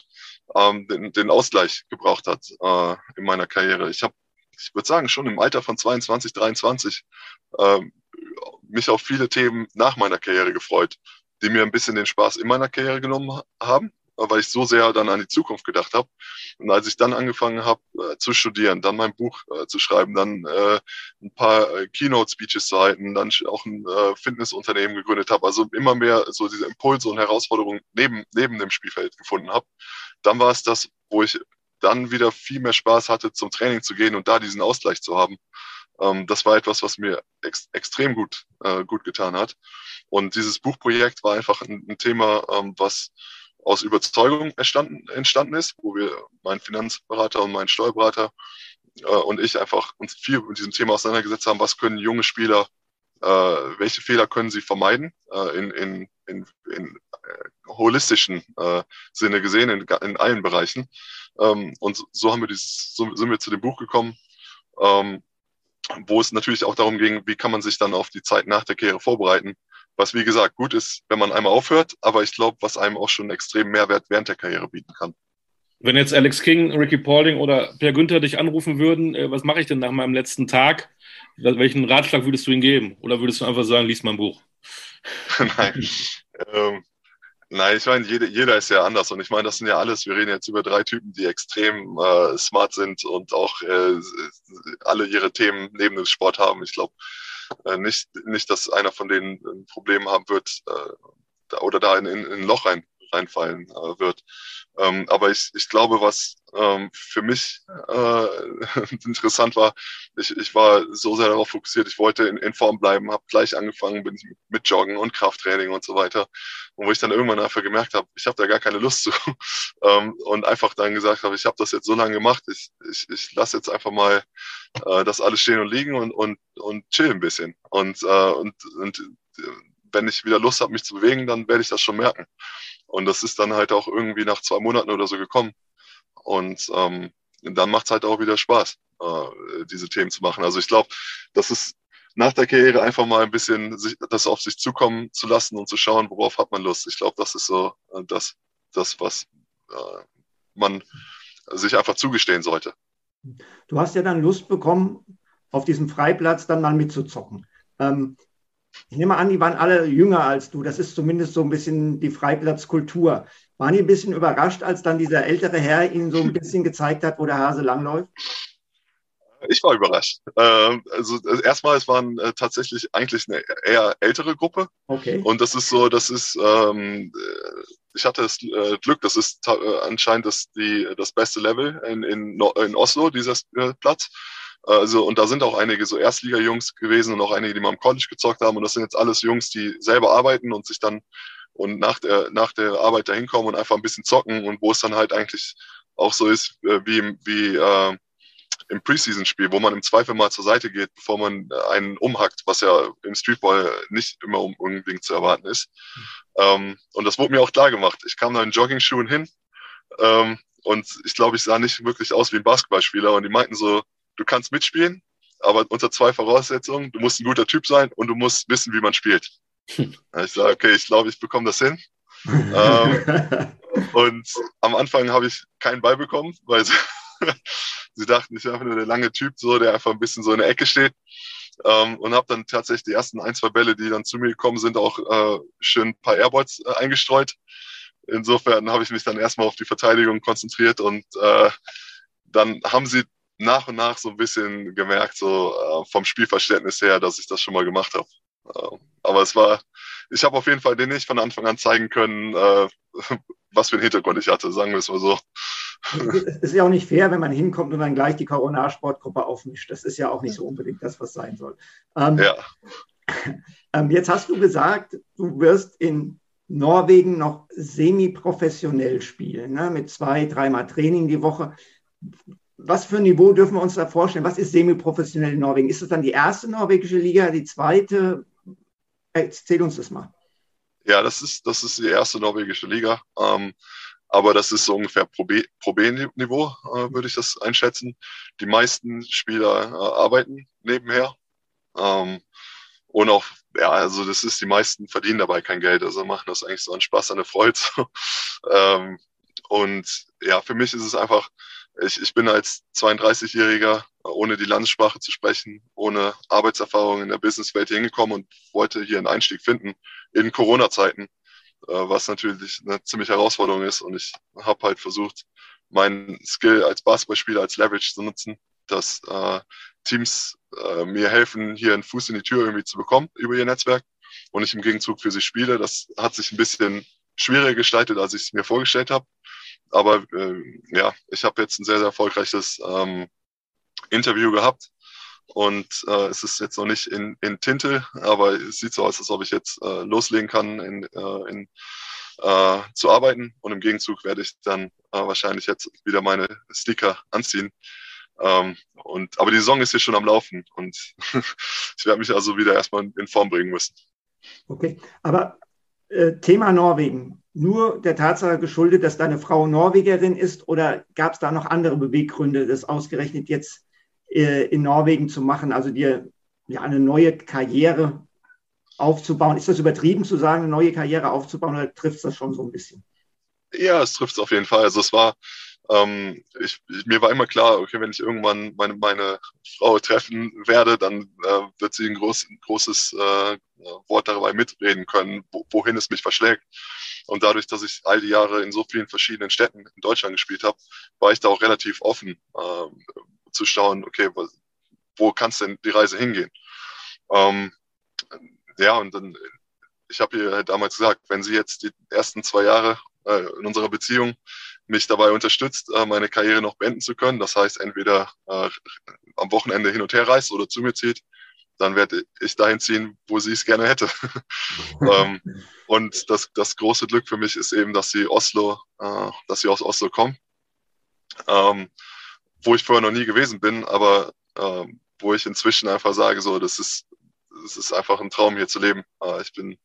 ähm, den, den Ausgleich gebraucht hat äh, in meiner Karriere. Ich habe, ich würde sagen, schon im Alter von 22, 23 äh, mich auf viele Themen nach meiner Karriere gefreut, die mir ein bisschen den Spaß in meiner Karriere genommen haben weil ich so sehr dann an die Zukunft gedacht habe. Und als ich dann angefangen habe äh, zu studieren, dann mein Buch äh, zu schreiben, dann äh, ein paar äh, Keynote-Speeches zu halten, dann auch ein äh, Fitnessunternehmen gegründet habe, also immer mehr so diese Impulse und Herausforderungen neben, neben dem Spielfeld gefunden habe, dann war es das, wo ich dann wieder viel mehr Spaß hatte, zum Training zu gehen und da diesen Ausgleich zu haben. Ähm, das war etwas, was mir ex extrem gut, äh, gut getan hat. Und dieses Buchprojekt war einfach ein, ein Thema, ähm, was aus Überzeugung entstanden, entstanden ist, wo wir, mein Finanzberater und mein Steuerberater äh, und ich einfach uns viel mit diesem Thema auseinandergesetzt haben, was können junge Spieler, äh, welche Fehler können sie vermeiden äh, in, in, in, in äh, holistischen äh, Sinne gesehen, in, in allen Bereichen. Ähm, und so haben wir dieses, so sind wir zu dem Buch gekommen, ähm, wo es natürlich auch darum ging, wie kann man sich dann auf die Zeit nach der Karriere vorbereiten. Was wie gesagt gut ist, wenn man einmal aufhört, aber ich glaube, was einem auch schon extrem Mehrwert während der Karriere bieten kann. Wenn jetzt Alex King, Ricky Paulding oder Per Günther dich anrufen würden, äh, was mache ich denn nach meinem letzten Tag? Welchen Ratschlag würdest du ihnen geben? Oder würdest du einfach sagen, lies mein Buch? [laughs] Nein. ähm, Nein, ich meine, jeder, jeder ist ja anders und ich meine, das sind ja alles, wir reden jetzt über drei Typen, die extrem äh, smart sind und auch äh, alle ihre Themen neben dem Sport haben. Ich glaube äh, nicht, nicht, dass einer von denen ein Problem haben wird äh, oder da in, in, in ein Loch rein, reinfallen äh, wird. Ähm, aber ich, ich glaube, was ähm, für mich äh, [laughs] interessant war, ich, ich war so sehr darauf fokussiert, ich wollte in, in Form bleiben, habe gleich angefangen, bin mit Joggen und Krafttraining und so weiter. Und wo ich dann irgendwann einfach gemerkt habe, ich habe da gar keine Lust zu. [laughs] ähm, und einfach dann gesagt habe, ich habe das jetzt so lange gemacht, ich, ich, ich lasse jetzt einfach mal äh, das alles stehen und liegen und, und, und chill ein bisschen. Und, äh, und, und wenn ich wieder Lust habe, mich zu bewegen, dann werde ich das schon merken. Und das ist dann halt auch irgendwie nach zwei Monaten oder so gekommen. Und ähm, dann macht es halt auch wieder Spaß, äh, diese Themen zu machen. Also ich glaube, das ist nach der Karriere einfach mal ein bisschen sich, das auf sich zukommen zu lassen und zu schauen, worauf hat man Lust. Ich glaube, das ist so äh, das, das, was äh, man sich einfach zugestehen sollte. Du hast ja dann Lust bekommen, auf diesem Freiplatz dann mal mitzuzocken. Ähm, ich nehme an, die waren alle jünger als du. Das ist zumindest so ein bisschen die Freiplatzkultur. Waren die ein bisschen überrascht, als dann dieser ältere Herr ihnen so ein bisschen gezeigt hat, wo der Hase langläuft? Ich war überrascht. Ähm, also erstmal, es waren äh, tatsächlich eigentlich eine eher ältere Gruppe. Okay. Und das ist so, das ist, ähm, äh, ich hatte das äh, Glück, das ist anscheinend das, die, das beste Level in, in, in Oslo, dieser Platz. Also, und da sind auch einige so Erstliga-Jungs gewesen und auch einige, die mal im College gezockt haben. Und das sind jetzt alles Jungs, die selber arbeiten und sich dann und nach der, nach der Arbeit dahin kommen und einfach ein bisschen zocken und wo es dann halt eigentlich auch so ist, äh, wie, wie äh, im Preseason-Spiel, wo man im Zweifel mal zur Seite geht, bevor man einen umhackt, was ja im Streetball nicht immer unbedingt zu erwarten ist. Mhm. Ähm, und das wurde mir auch klar gemacht. Ich kam da in Jogging-Schuhen hin ähm, und ich glaube, ich sah nicht wirklich aus wie ein Basketballspieler und die meinten so, du kannst mitspielen, aber unter zwei Voraussetzungen. Du musst ein guter Typ sein und du musst wissen, wie man spielt. [laughs] Ich sage, okay, ich glaube, ich bekomme das hin. [laughs] ähm, und am Anfang habe ich keinen Ball bekommen, weil [laughs] sie, dachten, ich bin einfach nur der lange Typ, so, der einfach ein bisschen so in der Ecke steht. Ähm, und habe dann tatsächlich die ersten ein, zwei Bälle, die dann zu mir gekommen sind, auch äh, schön ein paar Airballs äh, eingestreut. Insofern habe ich mich dann erstmal auf die Verteidigung konzentriert und äh, dann haben sie nach und nach so ein bisschen gemerkt, so äh, vom Spielverständnis her, dass ich das schon mal gemacht habe. Äh, aber es war, ich habe auf jeden Fall den nicht von Anfang an zeigen können, äh, [laughs] was für einen Hintergrund ich hatte, sagen wir es mal so. [laughs] Es ist ja auch nicht fair, wenn man hinkommt und dann gleich die Corona-Sportgruppe aufmischt. Das ist ja auch nicht so unbedingt das, was sein soll. Ähm, ja. [laughs] Ähm, jetzt hast du gesagt, du wirst in Norwegen noch semi-professionell spielen, ne? mit zwei, dreimal Training die Woche was für ein Niveau dürfen wir uns da vorstellen? Was ist semi-professionell in Norwegen? Ist das dann die erste norwegische Liga, die zweite? Erzähl uns das mal. Ja, das ist, das ist die erste norwegische Liga. Ähm, aber das ist so ungefähr Pro B-Niveau, äh, würde ich das einschätzen. Die meisten Spieler äh, arbeiten nebenher. Ähm, und auch, ja, also das ist, die meisten verdienen dabei kein Geld. Also machen das eigentlich so an Spaß, der Freude. [laughs] ähm, und ja, für mich ist es einfach, ich, ich bin als 32-Jähriger, ohne die Landessprache zu sprechen, ohne Arbeitserfahrung in der Businesswelt hingekommen und wollte hier einen Einstieg finden in Corona-Zeiten. Äh, was natürlich eine ziemliche Herausforderung ist. Und ich habe halt versucht, meinen Skill als Basketballspieler als Leverage zu nutzen, dass äh, Teams äh, mir helfen, hier einen Fuß in die Tür irgendwie zu bekommen über ihr Netzwerk und ich im Gegenzug für sie spiele. Das hat sich ein bisschen schwieriger gestaltet, als ich es mir vorgestellt habe. Aber äh, ja, ich habe jetzt ein sehr, sehr erfolgreiches ähm, Interview gehabt und äh, es ist jetzt noch nicht in, in Tinte, aber es sieht so aus, als ob ich jetzt äh, loslegen kann, in, äh, in, äh, zu arbeiten. Und im Gegenzug werde ich dann äh, wahrscheinlich jetzt wieder meine Sticker anziehen. Ähm, und, aber die Saison ist hier schon am Laufen und [laughs] ich werde mich also wieder erstmal in Form bringen müssen. Okay, aber äh, Thema Norwegen. Nur der Tatsache geschuldet, dass deine Frau Norwegerin ist oder gab es da noch andere Beweggründe, das ausgerechnet jetzt in Norwegen zu machen, also dir ja, eine neue Karriere aufzubauen. Ist das übertrieben zu sagen, eine neue Karriere aufzubauen oder trifft das schon so ein bisschen? Ja, es trifft es auf jeden Fall. Also es war, ähm, ich, mir war immer klar, okay, wenn ich irgendwann meine, meine Frau treffen werde, dann äh, wird sie ein, groß, großes äh, Wort dabei mitreden können, wo, wohin es mich verschlägt. Und dadurch, dass ich all die Jahre in so vielen verschiedenen Städten in Deutschland gespielt habe, war ich da auch relativ offen, äh, zu schauen, okay, wo, wo kann es denn die Reise hingehen? Ähm, ja, und dann, ich habe ihr halt damals gesagt, wenn sie jetzt die ersten zwei Jahre äh, in unserer Beziehung mich dabei unterstützt, äh, meine Karriere noch beenden zu können, das heißt entweder äh, am Wochenende hin und her reist oder zu mir zieht, dann werde ich dahin ziehen, wo sie es gerne hätte. [laughs] ähm, und das, das große Glück für mich ist eben, dass sie Oslo, äh, dass sie aus Oslo kommen. Ähm, wo ich vorher noch nie gewesen bin, aber äh, wo ich inzwischen einfach sage, so, das ist, das ist einfach ein Traum hier zu leben. Äh, ich bin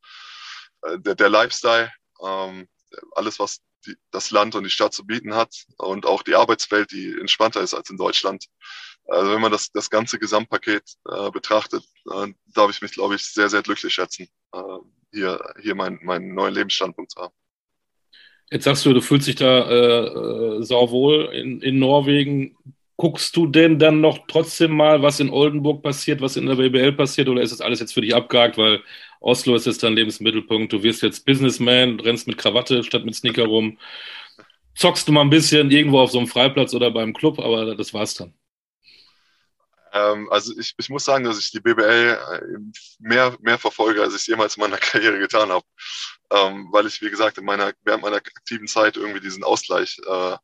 äh, der, der Lifestyle, ähm, alles, was die, das Land und die Stadt zu bieten hat und auch die Arbeitswelt, die entspannter ist als in Deutschland. Also wenn man das, das ganze Gesamtpaket äh, betrachtet, äh, darf ich mich, glaube ich, sehr, sehr glücklich schätzen, äh, hier, hier meinen mein neuen Lebensstandpunkt zu haben. Jetzt sagst du, du fühlst dich da äh, äh, sauwohl in, in Norwegen. Guckst du denn dann noch trotzdem mal, was in Oldenburg passiert, was in der BBL passiert, oder ist das alles jetzt für dich abgehakt, weil Oslo ist jetzt dein Lebensmittelpunkt, du wirst jetzt Businessman, rennst mit Krawatte statt mit Sneaker rum, zockst du mal ein bisschen irgendwo auf so einem Freiplatz oder beim Club, aber das war's dann. Ähm, also ich, ich muss sagen, dass ich die BBL äh, mehr, mehr verfolge, als ich es jemals in meiner [laughs] Karriere getan habe. Ähm, weil ich, wie gesagt, in meiner, während meiner aktiven Zeit irgendwie diesen Ausgleich äh,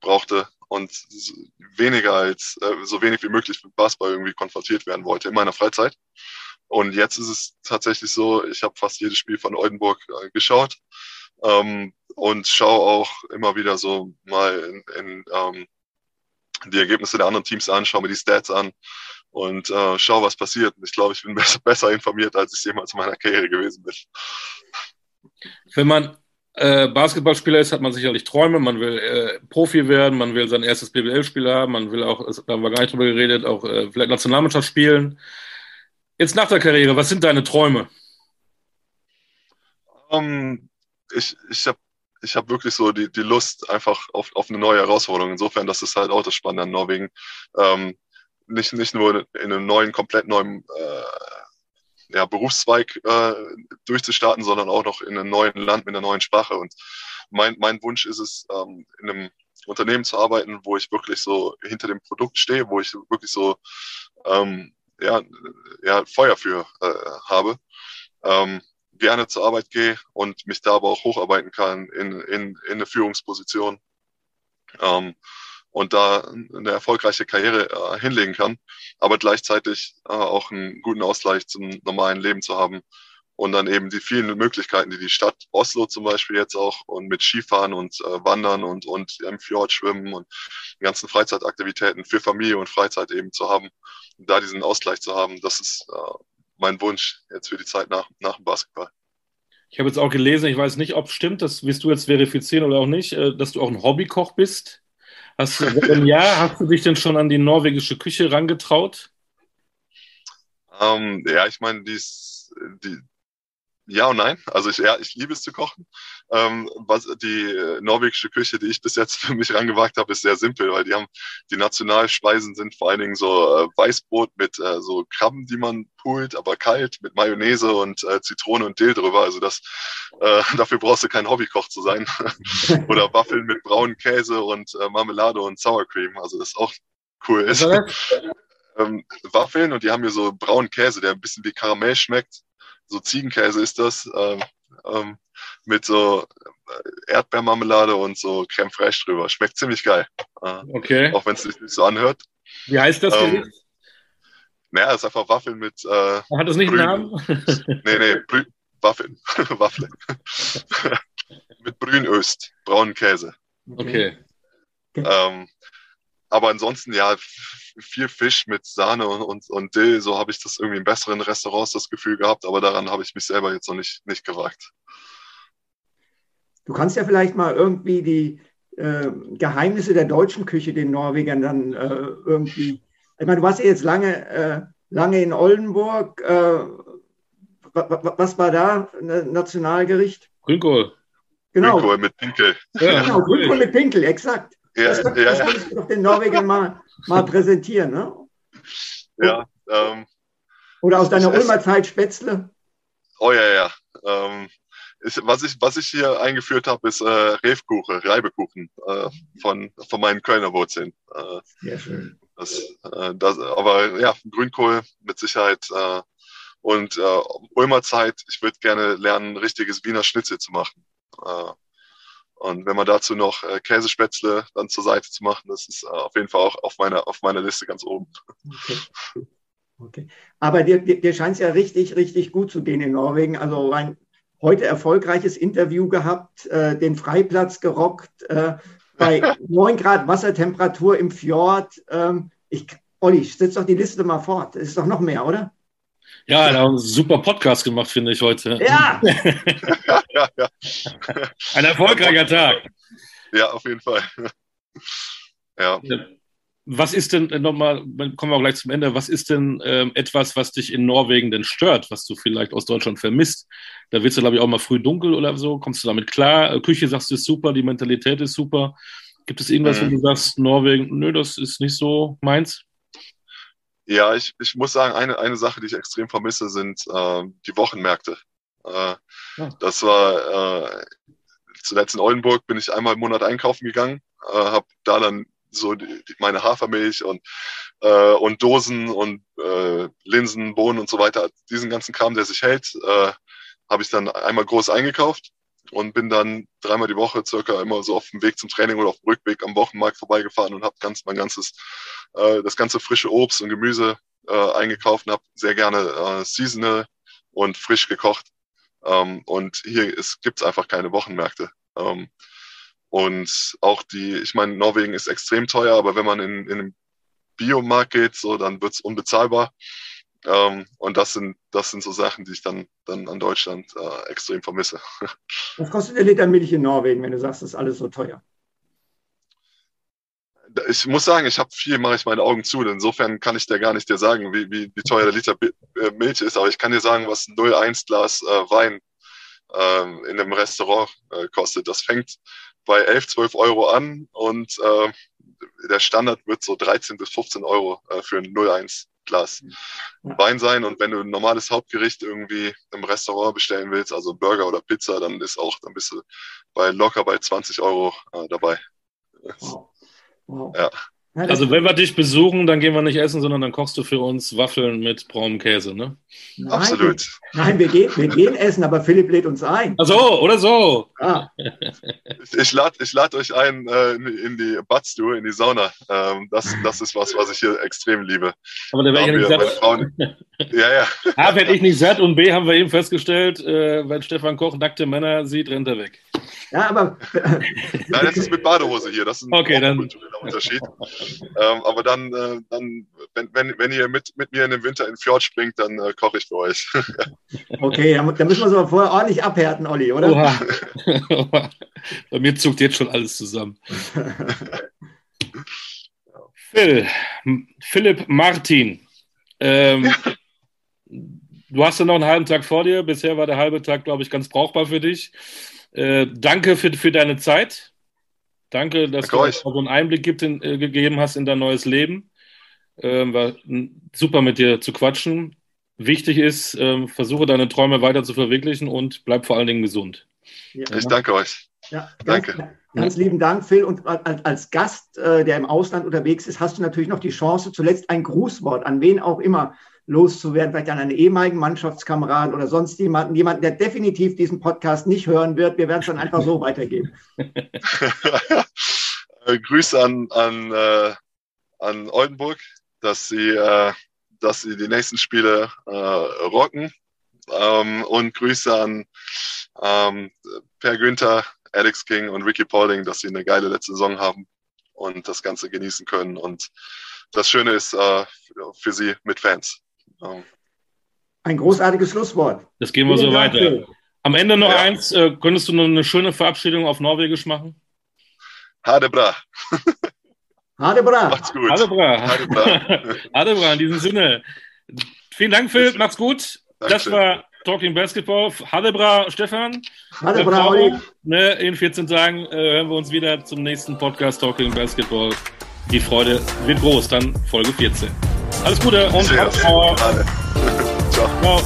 brauchte und weniger als, äh, so wenig wie möglich mit Basketball irgendwie konfrontiert werden wollte in meiner Freizeit. Und jetzt ist es tatsächlich so, ich habe fast jedes Spiel von Oldenburg äh, geschaut ähm, und schaue auch immer wieder so mal in, in ähm, die Ergebnisse der anderen Teams an, schaue mir die Stats an und äh, schaue, was passiert. Ich glaube, ich bin [laughs] besser, besser informiert, als ich jemals in meiner Karriere gewesen bin. Wenn man äh, Basketballspieler ist, hat man sicherlich Träume. Man will äh, Profi werden, man will sein erstes BBL-Spiel haben, man will auch, da haben wir gar nicht drüber geredet, auch äh, vielleicht Nationalmannschaft spielen. Jetzt nach der Karriere, was sind deine Träume? Um, ähm, ich ich habe ich hab wirklich so die, die Lust einfach auf, auf eine neue Herausforderung. Insofern, das ist halt auch das Spannende an Norwegen. Ähm, nicht, nicht nur in einem neuen, komplett neuen äh, ja, Berufszweig äh, durchzustarten, sondern auch noch in einem neuen Land mit einer neuen Sprache. Und mein, mein Wunsch ist es, ähm, in einem Unternehmen zu arbeiten, wo ich wirklich so hinter dem Produkt stehe, wo ich wirklich so ähm, ja, ja, Feuer für äh, habe. Ähm, gerne zur Arbeit gehe und mich da aber auch hocharbeiten kann in, in, in eine Führungsposition. Ähm, und da eine erfolgreiche Karriere äh, hinlegen kann, aber gleichzeitig äh, auch einen guten Ausgleich zum normalen Leben zu haben und dann eben die vielen Möglichkeiten, die die Stadt Oslo zum Beispiel jetzt auch und mit Skifahren und äh, Wandern und, und im Fjord schwimmen und ganzen Freizeitaktivitäten für Familie und Freizeit eben zu haben, da diesen Ausgleich zu haben, das ist äh, mein Wunsch jetzt für die Zeit nach, nach dem Basketball. Ich habe jetzt auch gelesen, ich weiß nicht, ob es stimmt, das wirst du jetzt verifizieren oder auch nicht, äh, dass du auch ein Hobbykoch bist. Hast du, wenn ja, hast du dich denn schon an die norwegische Küche rangetraut? Ähm, ja, ich meine, die, die, ja und nein. Also ich, ja, ich liebe es zu kochen. Ähm, was die norwegische Küche, die ich bis jetzt [laughs] für mich rangewagt habe, ist sehr simpel, weil die haben die Nationalspeisen sind vor allen Dingen so äh, Weißbrot mit äh, so Krabben, die man pult, aber kalt mit Mayonnaise und äh, Zitrone und Dill drüber. Also das äh, [laughs] dafür brauchst du kein Hobbykoch zu sein. [laughs] Oder Waffeln mit braunen Käse und äh, Marmelade und Sour Cream. Also das ist auch cool ist. ähm, Waffeln und die haben hier so braunen Käse, der ein bisschen wie Karamell schmeckt so Ziegenkäse ist das, ähm, ähm, mit so äh, Erdbeermarmelade und so Creme fraiche drüber. Schmeckt ziemlich geil. Äh, okay. Auch wenn es sich nicht so anhört. Wie heißt das ähm, Naja, es ist einfach Waffeln mit. Äh, Hat das nicht Brün einen Namen? nee, nee, Brü Waffeln. [laughs] Waffeln. [laughs] mit Brünöst, braunen Käse. Okay. Ähm, aber ansonsten, ja, viel Fisch mit Sahne und, und, und Dill. So habe ich das irgendwie in besseren Restaurants das Gefühl gehabt, aber daran habe ich mich selber jetzt noch nicht, nicht gewagt. Du kannst ja vielleicht mal irgendwie die äh, Geheimnisse der deutschen Küche den Norwegern dann äh, irgendwie. Ich meine, du warst ja jetzt lange, äh, lange in Oldenburg. Äh, was war da Nationalgericht? Grünkohl. Genau. Grünkohl mit Pinkel. Ja, genau, Grünkohl mit Pinkel, exakt. Das, ja, das ja. doch den Norwegern mal, mal präsentieren, ne? Ja. Ähm, Oder aus deiner Ulmer Zeit Spätzle? Oh ja, ja. Ähm, ich, was, ich, was ich hier eingeführt habe, ist äh, Refkuchen, Reibekuchen äh, von, von meinen Kölner Wurzeln. Äh, Sehr schön. Das, äh, das, aber ja, Grünkohl mit Sicherheit. Äh, und äh, Ulmer Zeit, ich würde gerne lernen, ein richtiges Wiener Schnitzel zu machen. Äh, und wenn man dazu noch äh, Käsespätzle dann zur Seite zu machen, das ist äh, auf jeden Fall auch auf meiner, auf meiner Liste ganz oben. Okay. okay. Aber dir, dir, scheint es ja richtig, richtig gut zu gehen in Norwegen. Also ein heute erfolgreiches Interview gehabt, äh, den Freiplatz gerockt, äh, bei [laughs] 9 Grad Wassertemperatur im Fjord. Ähm, ich, Olli, setz doch die Liste mal fort. Es ist doch noch mehr, oder? Ja, er hat einen super Podcast gemacht, finde ich heute. Ja. [laughs] ja, ja. Ein erfolgreicher Tag. Ja, auf jeden Fall. Ja. Was ist denn äh, nochmal, kommen wir auch gleich zum Ende, was ist denn ähm, etwas, was dich in Norwegen denn stört, was du vielleicht aus Deutschland vermisst? Da wird es, glaube ich, auch mal früh dunkel oder so. Kommst du damit klar? Äh, Küche sagst du ist super, die Mentalität ist super. Gibt es irgendwas, mhm. wo du sagst, Norwegen, nö, das ist nicht so meins? Ja, ich, ich muss sagen, eine, eine Sache, die ich extrem vermisse, sind äh, die Wochenmärkte. Äh, ja. Das war äh, zuletzt in Oldenburg, bin ich einmal im Monat einkaufen gegangen, äh, habe da dann so die, meine Hafermilch und, äh, und Dosen und äh, Linsen, Bohnen und so weiter, diesen ganzen Kram, der sich hält, äh, habe ich dann einmal groß eingekauft und bin dann dreimal die Woche circa immer so auf dem Weg zum Training oder auf dem Rückweg am Wochenmarkt vorbeigefahren und habe ganz mein ganzes äh, das ganze frische Obst und Gemüse äh, eingekauft und habe sehr gerne äh, seasonal und frisch gekocht. Ähm, und hier es einfach keine Wochenmärkte. Ähm, und auch die, ich meine, Norwegen ist extrem teuer, aber wenn man in, in den Biomarkt geht, so, dann wird's unbezahlbar. Ähm, und das sind, das sind so Sachen, die ich dann, dann an Deutschland äh, extrem vermisse. [laughs] Was kostet der Liter Milch in Norwegen, wenn du sagst, das ist alles so teuer? Ich muss sagen, ich habe viel, mache ich meine Augen zu. Insofern kann ich dir gar nicht dir sagen, wie, wie, wie teuer der Liter äh, Milch ist. Aber ich kann dir sagen, was ein 0,1 Glas äh, Wein ähm, in einem Restaurant äh, kostet. Das fängt bei 11, 12 Euro an und äh, der Standard wird so 13 bis 15 Euro äh, für ein 0,1 Glas ja. Wein sein. Und wenn du ein normales Hauptgericht irgendwie im Restaurant bestellen willst, also Burger oder Pizza, dann ist auch, dann bist du bei locker bei 20 Euro äh, dabei. Wow. wow. Ja. Also wenn wir dich besuchen, dann gehen wir nicht essen, sondern dann kochst du für uns Waffeln mit braunem Käse, ne? Nein, Absolut. Wir, nein, wir gehen, wir gehen essen, aber Philipp lädt uns ein. Ach so, oder so. Ah. Ich, ich lade ich lad euch ein äh, in die Badstue, in die Sauna. Ähm, das, das ist was, was ich hier extrem liebe. Aber da wäre ich nicht satt. Frauen, ja, ja. [laughs] A, werde ich nicht satt und B, haben wir eben festgestellt, äh, wenn Stefan Koch nackte Männer sieht, rennt er weg. Ja, aber. [laughs] Nein, das ist mit Badehose hier. Das ist ein okay, dann. Unterschied. Ähm, aber dann, äh, dann wenn, wenn, wenn ihr mit, mit mir in den Winter in den Fjord springt, dann äh, koche ich für euch. [laughs] okay, dann, dann müssen wir es aber vorher ordentlich abhärten, Olli, oder? Oha. [laughs] Bei mir zuckt jetzt schon alles zusammen. [laughs] Phil, Philipp Martin. Ähm, du du hast ja noch einen halben Tag vor dir. Bisher war der halbe Tag, glaube ich, ganz brauchbar für dich. Äh, danke für, für deine Zeit. Danke, dass danke du so einen Einblick gibt in, äh, gegeben hast in dein neues Leben. Ähm, war super mit dir zu quatschen. Wichtig ist, ähm, versuche deine Träume weiter zu verwirklichen und bleib vor allen Dingen gesund. Ja, ich danke euch. Ja, ganz, danke. Ganz lieben Dank, Phil. Und als Gast, äh, der im Ausland unterwegs ist, hast du natürlich noch die Chance, zuletzt ein Grußwort an wen auch immer loszuwerden, vielleicht an einen ehemaligen Mannschaftskameraden oder sonst jemanden, jemanden, der definitiv diesen Podcast nicht hören wird. Wir werden es dann einfach so [laughs] weitergeben. [laughs] Grüße an, an, äh, an Oldenburg, dass sie, äh, dass sie die nächsten Spiele äh, rocken. Ähm, und Grüße an ähm, Per Günther, Alex King und Ricky Paulding, dass sie eine geile letzte Saison haben und das Ganze genießen können. Und das Schöne ist äh, für sie mit Fans. Ein großartiges Schlusswort. Das gehen wir Vielen so Dank weiter. Für. Am Ende noch ja. eins, äh, könntest du noch eine schöne Verabschiedung auf Norwegisch machen? Hadebra. Hadebra. Macht's gut. Hadebra. Hadebra. [laughs] Hadebra, in diesem Sinne. Vielen Dank, Phil. Macht's gut. Dankeschön. Das war Talking Basketball. Hadebra, Stefan. Hadebra, Olli. Ne, in 14 Tagen äh, hören wir uns wieder zum nächsten Podcast Talking Basketball. Die Freude wird groß. Dann Folge 14. Alles Gute und [laughs] Ciao. Ciao.